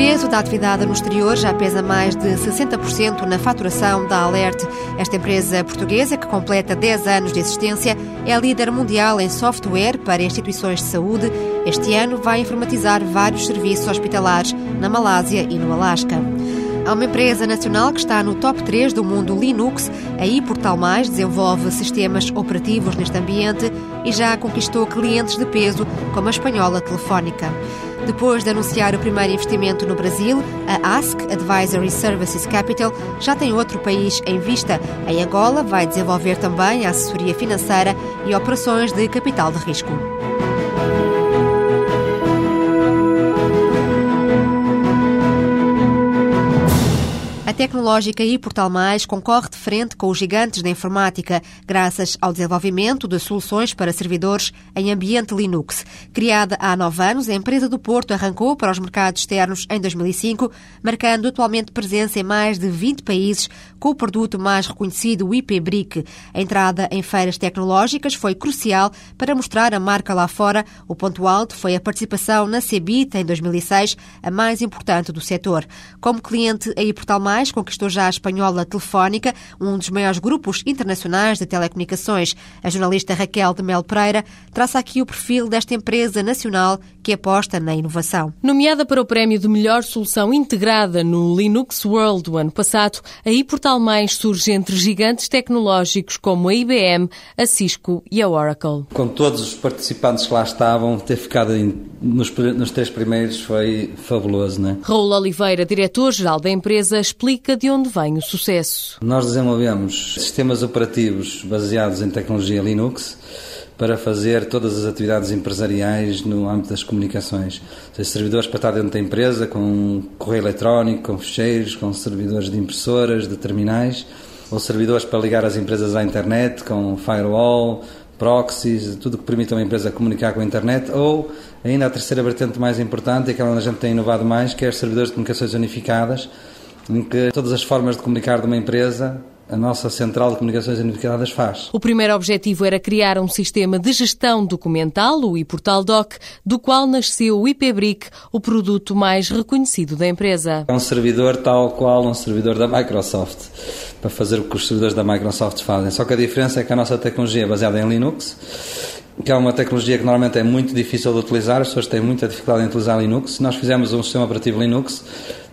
peso da atividade no exterior já pesa mais de 60% na faturação da Alert. Esta empresa portuguesa, que completa 10 anos de existência, é líder mundial em software para instituições de saúde. Este ano vai informatizar vários serviços hospitalares na Malásia e no Alasca. Há uma empresa nacional que está no top 3 do mundo Linux. A iPortal Mais desenvolve sistemas operativos neste ambiente e já conquistou clientes de peso, como a espanhola Telefónica. Depois de anunciar o primeiro investimento no Brasil, a Ask Advisory Services Capital já tem outro país em vista. Em Angola, vai desenvolver também a assessoria financeira e operações de capital de risco. Tecnológica e Portal Mais concorre de frente com os gigantes da informática, graças ao desenvolvimento de soluções para servidores em ambiente Linux. Criada há nove anos, a empresa do Porto arrancou para os mercados externos em 2005, marcando atualmente presença em mais de 20 países, com o produto mais reconhecido, o IP-BRIC. A entrada em feiras tecnológicas foi crucial para mostrar a marca lá fora. O ponto alto foi a participação na CEBIT em 2006, a mais importante do setor. Como cliente, a Portal Mais mais, conquistou já a espanhola Telefónica, um dos maiores grupos internacionais de telecomunicações. A jornalista Raquel de Mel Pereira traça aqui o perfil desta empresa nacional que aposta na inovação. Nomeada para o prémio de melhor solução integrada no Linux World do ano passado, a iPortal Mais surge entre gigantes tecnológicos como a IBM, a Cisco e a Oracle. Com todos os participantes que lá estavam, ter ficado nos, nos três primeiros foi fabuloso, não é? Raul Oliveira, diretor-geral da empresa, explica de onde vem o sucesso. Nós desenvolvemos sistemas operativos baseados em tecnologia Linux para fazer todas as atividades empresariais no âmbito das comunicações. Seja, servidores para estar dentro da empresa, com correio eletrónico, com ficheiros, com servidores de impressoras, de terminais, ou servidores para ligar as empresas à internet, com firewall, proxies, tudo que permita uma empresa comunicar com a internet, ou ainda a terceira vertente mais importante, aquela onde a gente tem inovado mais, que é os servidores de comunicações unificadas, em que todas as formas de comunicar de uma empresa a nossa Central de Comunicações Unificadas faz. O primeiro objetivo era criar um sistema de gestão documental, o iPortal Doc, do qual nasceu o IPBRIC, o produto mais reconhecido da empresa. É um servidor tal qual um servidor da Microsoft, para fazer o que os servidores da Microsoft fazem. Só que a diferença é que a nossa tecnologia é baseada em Linux, que é uma tecnologia que normalmente é muito difícil de utilizar, as pessoas têm muita dificuldade em utilizar Linux. Nós fizemos um sistema operativo Linux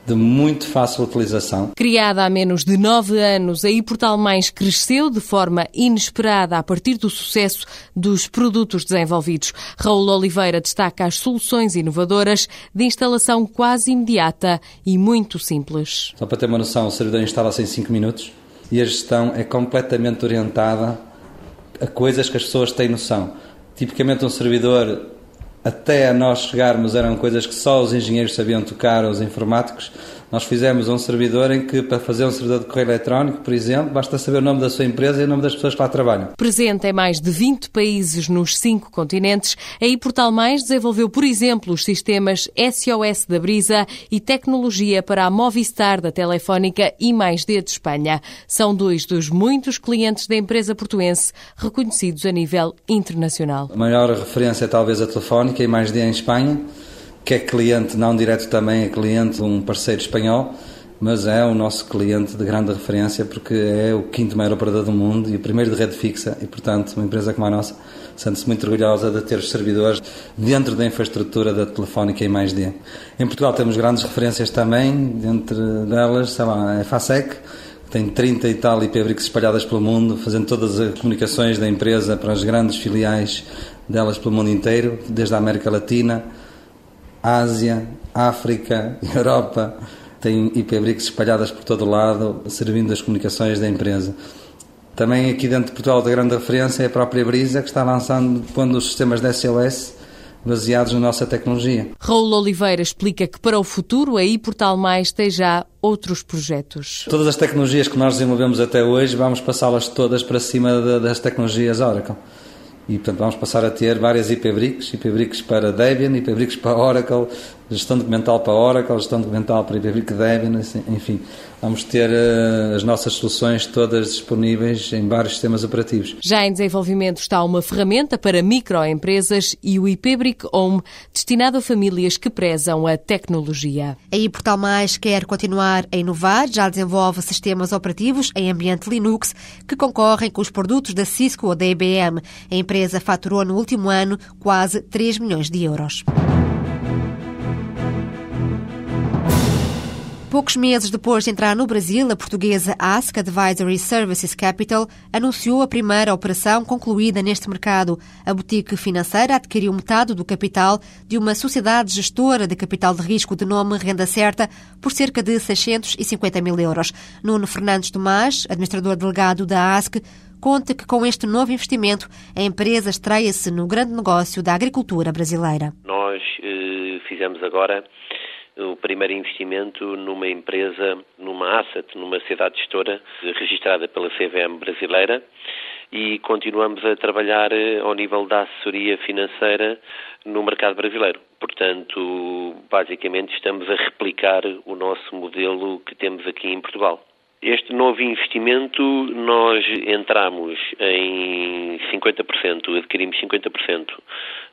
de muito fácil utilização. Criada há menos de nove anos, a iPortal Mais cresceu de forma inesperada a partir do sucesso dos produtos desenvolvidos. Raul Oliveira destaca as soluções inovadoras de instalação quase imediata e muito simples. Só para ter uma noção, o servidor instala-se em 5 minutos e a gestão é completamente orientada a coisas que as pessoas têm noção. Tipicamente um servidor até a nós chegarmos eram coisas que só os engenheiros sabiam tocar, os informáticos. Nós fizemos um servidor em que, para fazer um servidor de correio eletrónico, por exemplo, basta saber o nome da sua empresa e o nome das pessoas que lá trabalham. Presente em mais de 20 países nos cinco continentes, a iPortal Mais desenvolveu, por exemplo, os sistemas SOS da Brisa e tecnologia para a Movistar da Telefónica e mais D de Espanha. São dois dos muitos clientes da empresa portuense reconhecidos a nível internacional. A maior referência é talvez a Telefónica e mais D em Espanha que é cliente, não direto também, é cliente de um parceiro espanhol, mas é o nosso cliente de grande referência porque é o quinto maior operador do mundo e o primeiro de rede fixa e, portanto, uma empresa como a nossa sente-se muito orgulhosa de ter os servidores dentro da infraestrutura da Telefónica e mais D. Em Portugal temos grandes referências também, entre delas, sei lá, a FASEC, que tem 30 e tal IPbricks espalhadas pelo mundo, fazendo todas as comunicações da empresa para as grandes filiais delas pelo mundo inteiro, desde a América Latina, Ásia, África, Europa, tem IP-BRICS espalhadas por todo o lado, servindo as comunicações da empresa. Também aqui dentro de Portugal, da grande referência é a própria Brisa, que está lançando, pondo os sistemas de SOS baseados na nossa tecnologia. Raul Oliveira explica que para o futuro a iPortal Mais tem já outros projetos. Todas as tecnologias que nós desenvolvemos até hoje, vamos passá-las todas para cima das tecnologias Oracle. E, portanto, vamos passar a ter várias IPbricks, IPbricks para Debian, IPbricks para Oracle, gestão documental para Oracle, gestão documental para IBM Debian, enfim, vamos ter uh, as nossas soluções todas disponíveis em vários sistemas operativos. Já em desenvolvimento está uma ferramenta para microempresas e o IPBRIC Home, destinado a famílias que prezam a tecnologia. A Portal Mais quer continuar a inovar, já desenvolve sistemas operativos em ambiente Linux que concorrem com os produtos da Cisco ou da IBM. A empresa faturou no último ano quase 3 milhões de euros. Poucos meses depois de entrar no Brasil, a portuguesa Ask Advisory Services Capital anunciou a primeira operação concluída neste mercado. A boutique financeira adquiriu metade do capital de uma sociedade gestora de capital de risco de nome Renda Certa por cerca de 650 mil euros. Nuno Fernandes Tomás, administrador delegado da Ask, conta que com este novo investimento a empresa estreia-se no grande negócio da agricultura brasileira. Nós eh, fizemos agora o primeiro investimento numa empresa, numa asset, numa cidade gestora registrada pela CVM brasileira e continuamos a trabalhar eh, ao nível da assessoria financeira no mercado brasileiro. Portanto, basicamente estamos a replicar o nosso modelo que temos aqui em Portugal. Este novo investimento, nós entramos em 50%, adquirimos 50%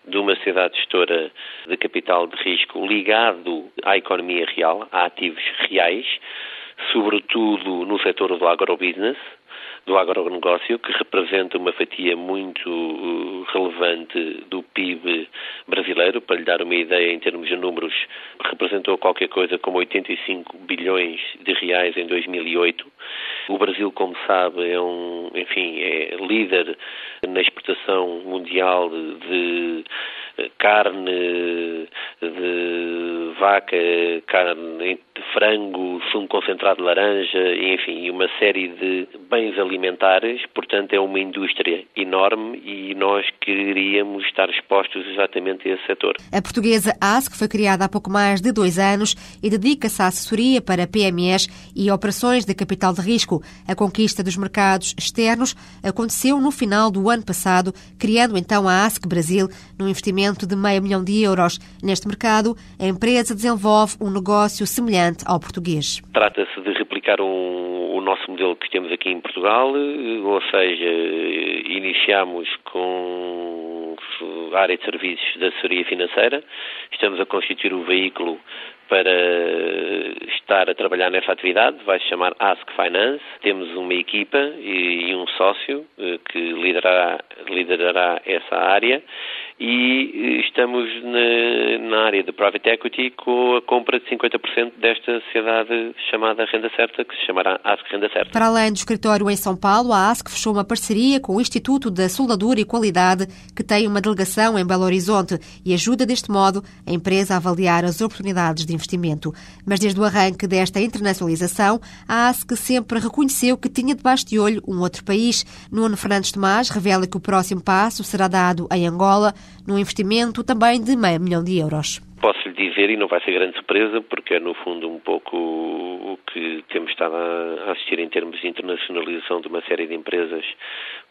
de uma cidade gestora de capital de risco ligado à economia real, a ativos reais, sobretudo no setor do agrobusiness, do agronegócio, que representa uma fatia muito uh, relevante do PIB brasileiro. Para lhe dar uma ideia em termos de números, representou qualquer coisa como 85 bilhões de reais em 2008. O Brasil, como sabe, é um, enfim, é líder na exportação mundial de carne de vaca, carne de frango, sumo concentrado de laranja, enfim, uma série de bens alimentares. Portanto, é uma indústria enorme e nós queríamos estar expostos exatamente a esse setor. A portuguesa ASC foi criada há pouco mais de dois anos e dedica-se à assessoria para PMEs e operações de capital de risco. A conquista dos mercados externos aconteceu no final do ano passado, criando então a ASC Brasil, num investimento de meio milhão de euros. Neste mercado, a empresa desenvolve um negócio semelhante ao português. Trata-se de replicar um, o nosso modelo que temos aqui em Portugal, ou seja, iniciamos com a área de serviços da assessoria financeira, estamos a constituir o veículo para estar a trabalhar nessa atividade, vai se chamar Ask Finance. Temos uma equipa e, um sócio eh, que liderará, liderará essa área e eh, estamos na, na, área de private equity com a compra de 50% desta sociedade chamada Renda Certa, que se chamará ASC Renda Certa. Para além do escritório em São Paulo, a ASC fechou uma parceria com o Instituto da Soldadura e Qualidade, que tem uma delegação em Belo Horizonte e ajuda deste modo a empresa a avaliar as oportunidades de investimento. Mas desde o arranque desta internacionalização, a ASC sempre reconheceu que tinha debaixo de olho um outro país. Nuno Fernandes Tomás revela que o próximo passo será dado em Angola, num investimento também de meio milhão de euros. Posso lhe dizer, e não vai ser grande surpresa, porque é no fundo um pouco o que temos estado a assistir em termos de internacionalização de uma série de empresas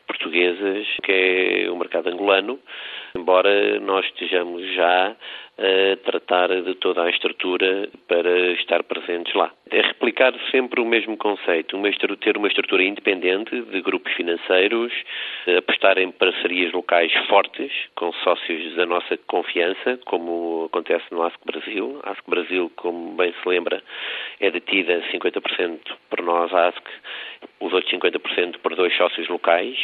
portuguesas, que é o mercado angolano, embora nós estejamos já a tratar de toda a estrutura para estar presentes lá. É replicar sempre o mesmo conceito, uma ter uma estrutura independente de grupos financeiros, apostar em parcerias locais fortes com sócios da nossa confiança, como acontece no ASC Brasil. A ASC Brasil, como bem se lembra, é detida 50% por nós, ASC, os outros 50% por dois sócios locais,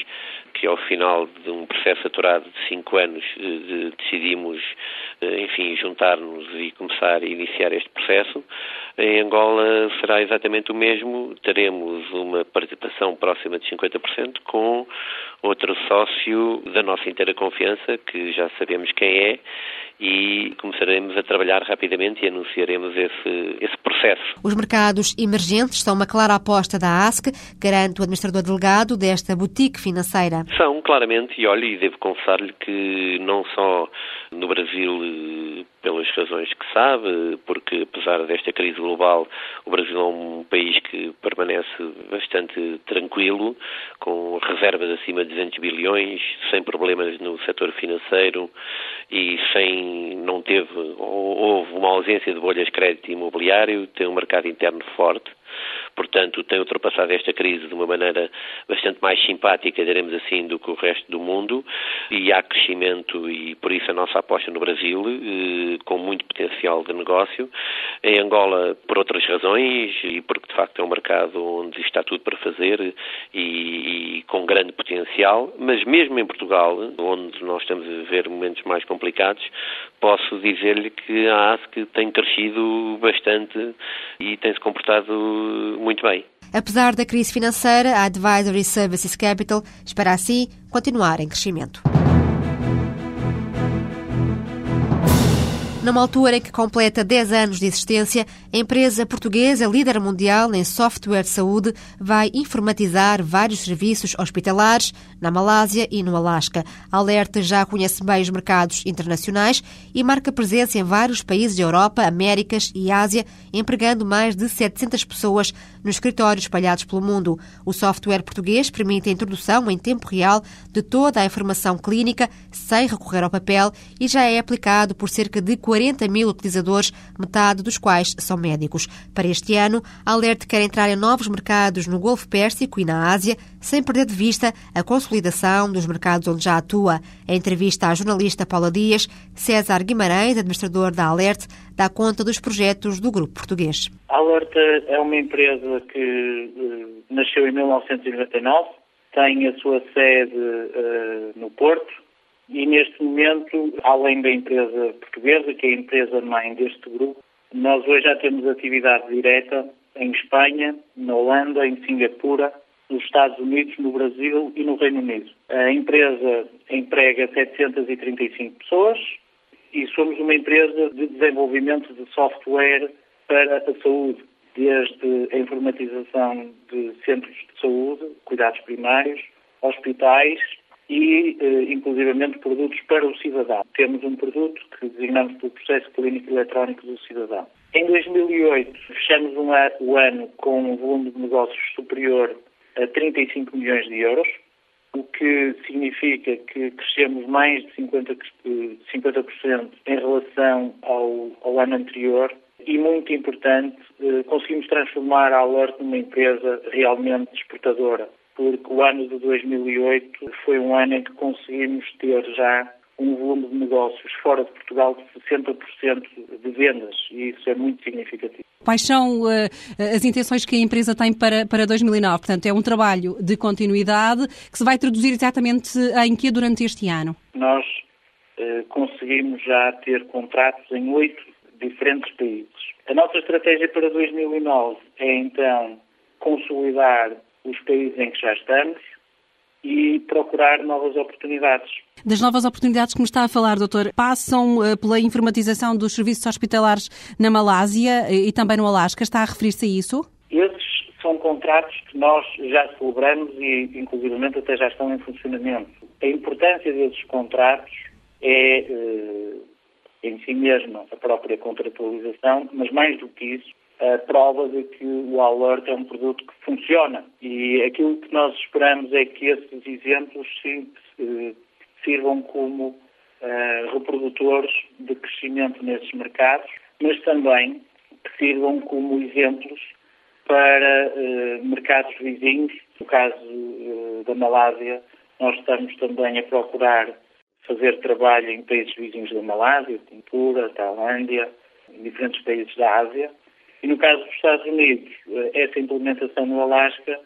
que ao final de um processo aturado de cinco anos eh, decidimos, enfim, juntar-nos e começar a iniciar este processo. Em Angola será exatamente o mesmo, teremos uma participação próxima de 50% com outro sócio da nossa inteira confiança, que já sabemos quem é, e começaremos a trabalhar rapidamente e anunciaremos esse, esse processo. Os mercados emergentes são uma clara aposta da ASC, garante o administrador delegado desta boutique financeira. São, claramente, e olha, e devo confessar-lhe que não só no Brasil pelas razões que sabe, porque apesar desta crise global, o Brasil é um país que permanece bastante tranquilo, com reservas acima de 200 bilhões, sem problemas no setor financeiro e sem não teve houve uma ausência de bolhas de crédito imobiliário, tem um mercado interno forte portanto, tem ultrapassado esta crise de uma maneira bastante mais simpática, diremos assim, do que o resto do mundo, e há crescimento e por isso a nossa aposta no Brasil, eh, com muito potencial de negócio. Em Angola, por outras razões, e porque de facto é um mercado onde está tudo para fazer e, e com grande potencial, mas mesmo em Portugal, onde nós estamos a viver momentos mais complicados, posso dizer-lhe que a ASC tem crescido bastante e tem-se comportado muito bem. Apesar da crise financeira, a Advisory Services Capital espera assim continuar em crescimento. Numa altura em que completa 10 anos de existência, a empresa portuguesa líder mundial em software de saúde vai informatizar vários serviços hospitalares na Malásia e no Alasca. A Alerta já conhece bem os mercados internacionais e marca presença em vários países da Europa, Américas e Ásia, empregando mais de 700 pessoas nos escritórios espalhados pelo mundo. O software português permite a introdução em tempo real de toda a informação clínica sem recorrer ao papel e já é aplicado por cerca de 40 40 mil utilizadores, metade dos quais são médicos. Para este ano, a Alert quer entrar em novos mercados no Golfo Pérsico e na Ásia, sem perder de vista a consolidação dos mercados onde já atua. Em entrevista à jornalista Paula Dias, César Guimarães, administrador da Alert, dá conta dos projetos do grupo português. A Alert é uma empresa que uh, nasceu em 1999, tem a sua sede uh, no Porto, e neste momento, além da empresa portuguesa, que é a empresa mãe deste grupo, nós hoje já temos atividade direta em Espanha, na Holanda, em Singapura, nos Estados Unidos, no Brasil e no Reino Unido. A empresa emprega 735 pessoas e somos uma empresa de desenvolvimento de software para a saúde, desde a informatização de centros de saúde, cuidados primários, hospitais e, eh, inclusivamente, produtos para o cidadão. Temos um produto que designamos pelo processo clínico eletrónico do cidadão. Em 2008, fechamos um o ano com um volume de negócios superior a 35 milhões de euros, o que significa que crescemos mais de 50%, 50 em relação ao, ao, ano anterior e, muito importante, eh, conseguimos transformar a Alert numa empresa realmente exportadora porque o ano de 2008 foi um ano em que conseguimos ter já um volume de negócios fora de Portugal de 60% de vendas e isso é muito significativo. Quais são uh, as intenções que a empresa tem para, para 2009? Portanto, é um trabalho de continuidade que se vai traduzir exatamente em que durante este ano? Nós uh, conseguimos já ter contratos em oito diferentes países. A nossa estratégia para 2009 é então consolidar os países em que já estamos e procurar novas oportunidades. Das novas oportunidades que me está a falar, doutor, passam uh, pela informatização dos serviços hospitalares na Malásia uh, e também no Alasca. Está a referir-se a isso? Esses são contratos que nós já celebramos e, inclusivamente, até já estão em funcionamento. A importância desses contratos é, uh, em si mesma, a própria contratualização, mas mais do que isso, a prova de que o Alert é um produto que funciona. E aquilo que nós esperamos é que esses exemplos sim, sirvam como uh, reprodutores de crescimento nesses mercados, mas também que sirvam como exemplos para uh, mercados vizinhos. No caso da Malásia, nós estamos também a procurar fazer trabalho em países vizinhos da Malásia, Singapura, Tailândia, em diferentes países da Ásia, e no caso dos Estados Unidos, eh, essa implementação no Alasca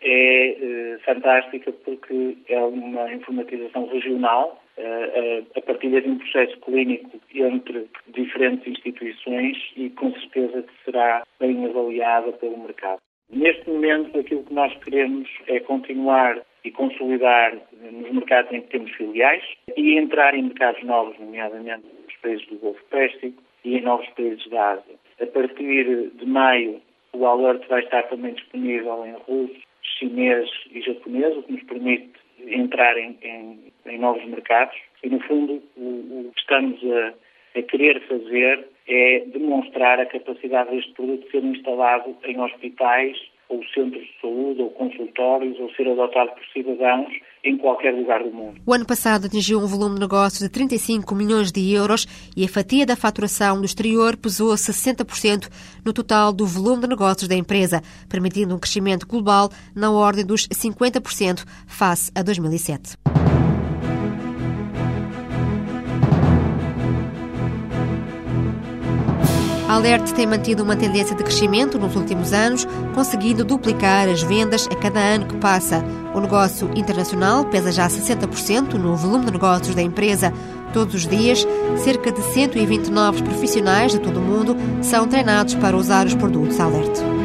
é eh, fantástica porque é uma informatização regional, eh, a partilha de um processo clínico entre diferentes instituições e com certeza que será bem avaliada pelo mercado. Neste momento, aquilo que nós queremos é continuar e consolidar nos mercados em que temos filiais e entrar em mercados novos, nomeadamente nos países do Golfo Pérsico e em novos países da Ásia. A partir de maio, o Alert vai estar também disponível em russo, chinês e japonês, o que nos permite entrar em, em, em novos mercados. E, no fundo, o, o que estamos a, a querer fazer é demonstrar a capacidade deste produto ser instalado em hospitais ou centros de saúde, ou consultórios, ou ser adotado por cidadãos em qualquer lugar do mundo. O ano passado atingiu um volume de negócios de 35 milhões de euros e a fatia da faturação do exterior pesou 60% no total do volume de negócios da empresa, permitindo um crescimento global na ordem dos 50% face a 2007. A Alert tem mantido uma tendência de crescimento nos últimos anos, conseguindo duplicar as vendas a cada ano que passa. O negócio internacional pesa já 60% no volume de negócios da empresa. Todos os dias, cerca de 120 novos profissionais de todo o mundo são treinados para usar os produtos Alert.